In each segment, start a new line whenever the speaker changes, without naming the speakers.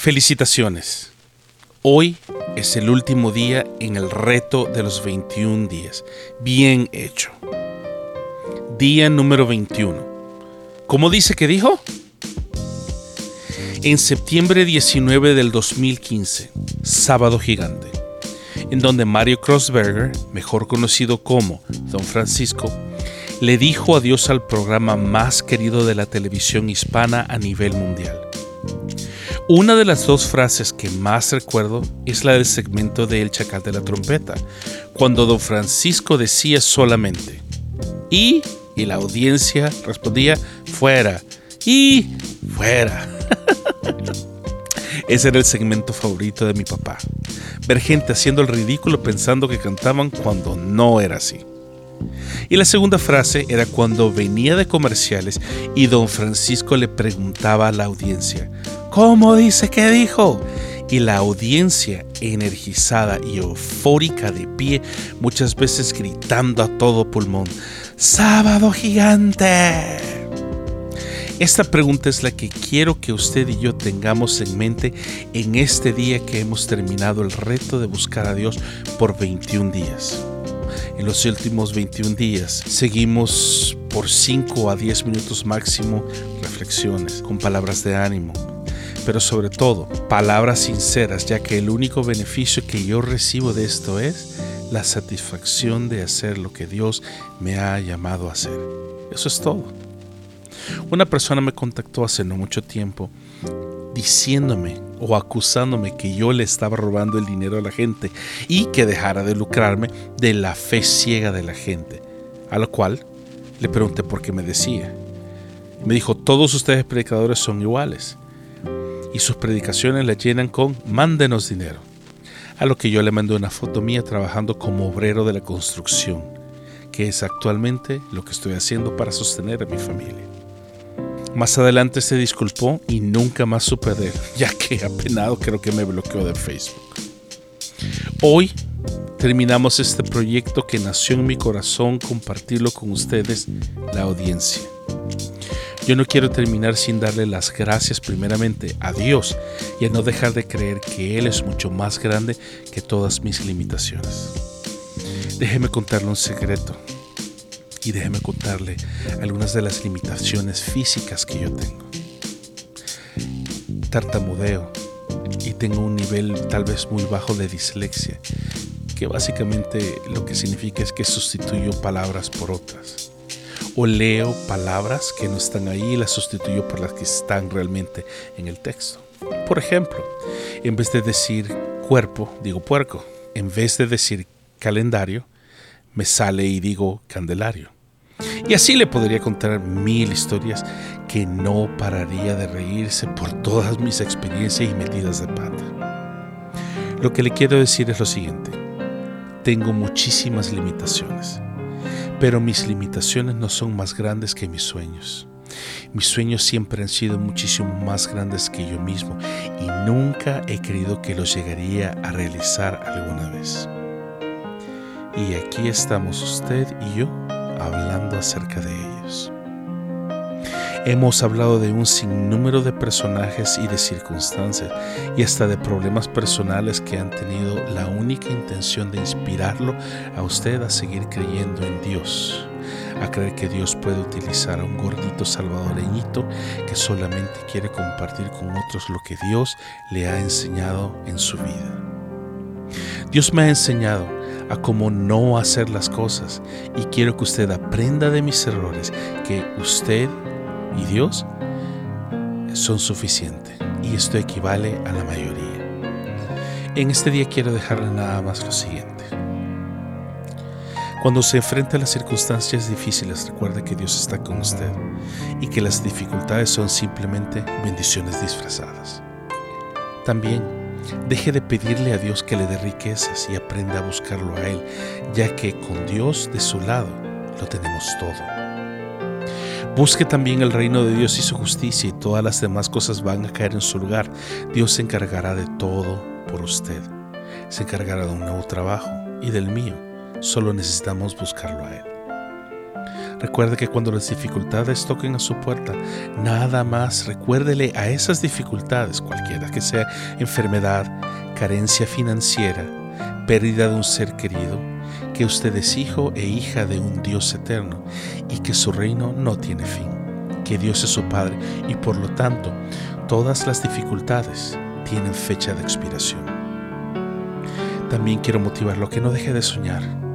Felicitaciones. Hoy es el último día en el reto de los 21 días. Bien hecho. Día número 21. ¿Cómo dice que dijo? En septiembre 19 del 2015, sábado gigante, en donde Mario Crossberger, mejor conocido como Don Francisco, le dijo adiós al programa más querido de la televisión hispana a nivel mundial. Una de las dos frases que más recuerdo es la del segmento de El Chacal de la Trompeta, cuando don Francisco decía solamente, y, y la audiencia respondía, fuera, y, fuera. Ese era el segmento favorito de mi papá. Ver gente haciendo el ridículo pensando que cantaban cuando no era así. Y la segunda frase era cuando venía de comerciales y don Francisco le preguntaba a la audiencia, ¿Cómo dice que dijo? Y la audiencia energizada y eufórica de pie, muchas veces gritando a todo pulmón, ¡Sábado gigante! Esta pregunta es la que quiero que usted y yo tengamos en mente en este día que hemos terminado el reto de buscar a Dios por 21 días. En los últimos 21 días seguimos por 5 a 10 minutos máximo reflexiones con palabras de ánimo, pero sobre todo palabras sinceras, ya que el único beneficio que yo recibo de esto es la satisfacción de hacer lo que Dios me ha llamado a hacer. Eso es todo. Una persona me contactó hace no mucho tiempo diciéndome o acusándome que yo le estaba robando el dinero a la gente y que dejara de lucrarme de la fe ciega de la gente. A lo cual le pregunté por qué me decía. Me dijo, todos ustedes predicadores son iguales y sus predicaciones le llenan con mándenos dinero. A lo que yo le mandé una foto mía trabajando como obrero de la construcción, que es actualmente lo que estoy haciendo para sostener a mi familia. Más adelante se disculpó y nunca más supe de él, ya que apenado creo que me bloqueó de Facebook. Hoy terminamos este proyecto que nació en mi corazón compartirlo con ustedes, la audiencia. Yo no quiero terminar sin darle las gracias primeramente a Dios y a no dejar de creer que Él es mucho más grande que todas mis limitaciones. Déjeme contarle un secreto y déjeme contarle algunas de las limitaciones físicas que yo tengo. Tartamudeo y tengo un nivel tal vez muy bajo de dislexia, que básicamente lo que significa es que sustituyo palabras por otras o leo palabras que no están ahí y las sustituyo por las que están realmente en el texto. Por ejemplo, en vez de decir cuerpo, digo puerco. En vez de decir calendario, me sale y digo candelario. Y así le podría contar mil historias que no pararía de reírse por todas mis experiencias y metidas de pata. Lo que le quiero decir es lo siguiente. Tengo muchísimas limitaciones pero mis limitaciones no son más grandes que mis sueños. Mis sueños siempre han sido muchísimo más grandes que yo mismo y nunca he creído que los llegaría a realizar alguna vez. Y aquí estamos usted y yo hablando acerca de ellos. Hemos hablado de un sinnúmero de personajes y de circunstancias y hasta de problemas personales que han tenido la única intención de inspirarlo a usted a seguir creyendo en Dios, a creer que Dios puede utilizar a un gordito salvadoreñito que solamente quiere compartir con otros lo que Dios le ha enseñado en su vida. Dios me ha enseñado a cómo no hacer las cosas y quiero que usted aprenda de mis errores, que usted y Dios son suficientes y esto equivale a la mayoría. En este día quiero dejarle nada más lo siguiente. Cuando se enfrenta a las circunstancias difíciles, recuerde que Dios está con usted y que las dificultades son simplemente bendiciones disfrazadas. También deje de pedirle a Dios que le dé riquezas y aprenda a buscarlo a Él, ya que con Dios de su lado lo tenemos todo. Busque también el reino de Dios y su justicia y todas las demás cosas van a caer en su lugar. Dios se encargará de todo por usted. Se encargará de un nuevo trabajo y del mío. Solo necesitamos buscarlo a Él. Recuerde que cuando las dificultades toquen a su puerta, nada más recuérdele a esas dificultades, cualquiera que sea enfermedad, carencia financiera, pérdida de un ser querido, que usted es hijo e hija de un Dios eterno y que su reino no tiene fin, que Dios es su Padre y por lo tanto todas las dificultades tienen fecha de expiración. También quiero motivarlo a que no deje de soñar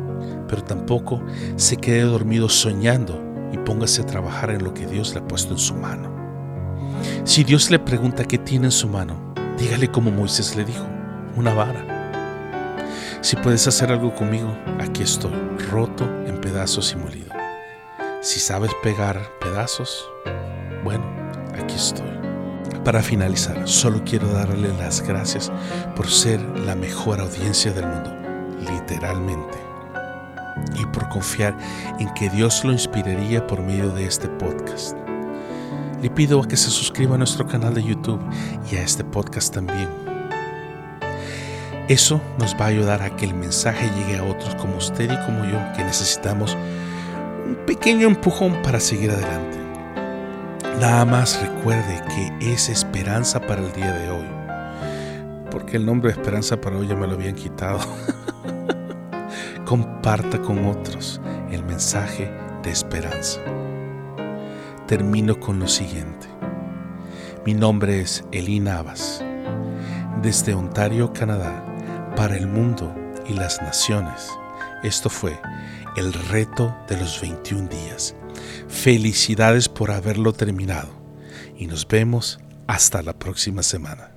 pero tampoco se quede dormido soñando y póngase a trabajar en lo que Dios le ha puesto en su mano. Si Dios le pregunta qué tiene en su mano, dígale como Moisés le dijo, una vara. Si puedes hacer algo conmigo, aquí estoy, roto en pedazos y molido. Si sabes pegar pedazos, bueno, aquí estoy. Para finalizar, solo quiero darle las gracias por ser la mejor audiencia del mundo, literalmente y por confiar en que Dios lo inspiraría por medio de este podcast. Le pido a que se suscriba a nuestro canal de YouTube y a este podcast también. Eso nos va a ayudar a que el mensaje llegue a otros como usted y como yo que necesitamos un pequeño empujón para seguir adelante. Nada más recuerde que es esperanza para el día de hoy. Porque el nombre de esperanza para hoy ya me lo habían quitado. comparta con otros el mensaje de esperanza. Termino con lo siguiente. Mi nombre es Elina Abbas, desde Ontario, Canadá, para el mundo y las naciones. Esto fue el reto de los 21 días. Felicidades por haberlo terminado y nos vemos hasta la próxima semana.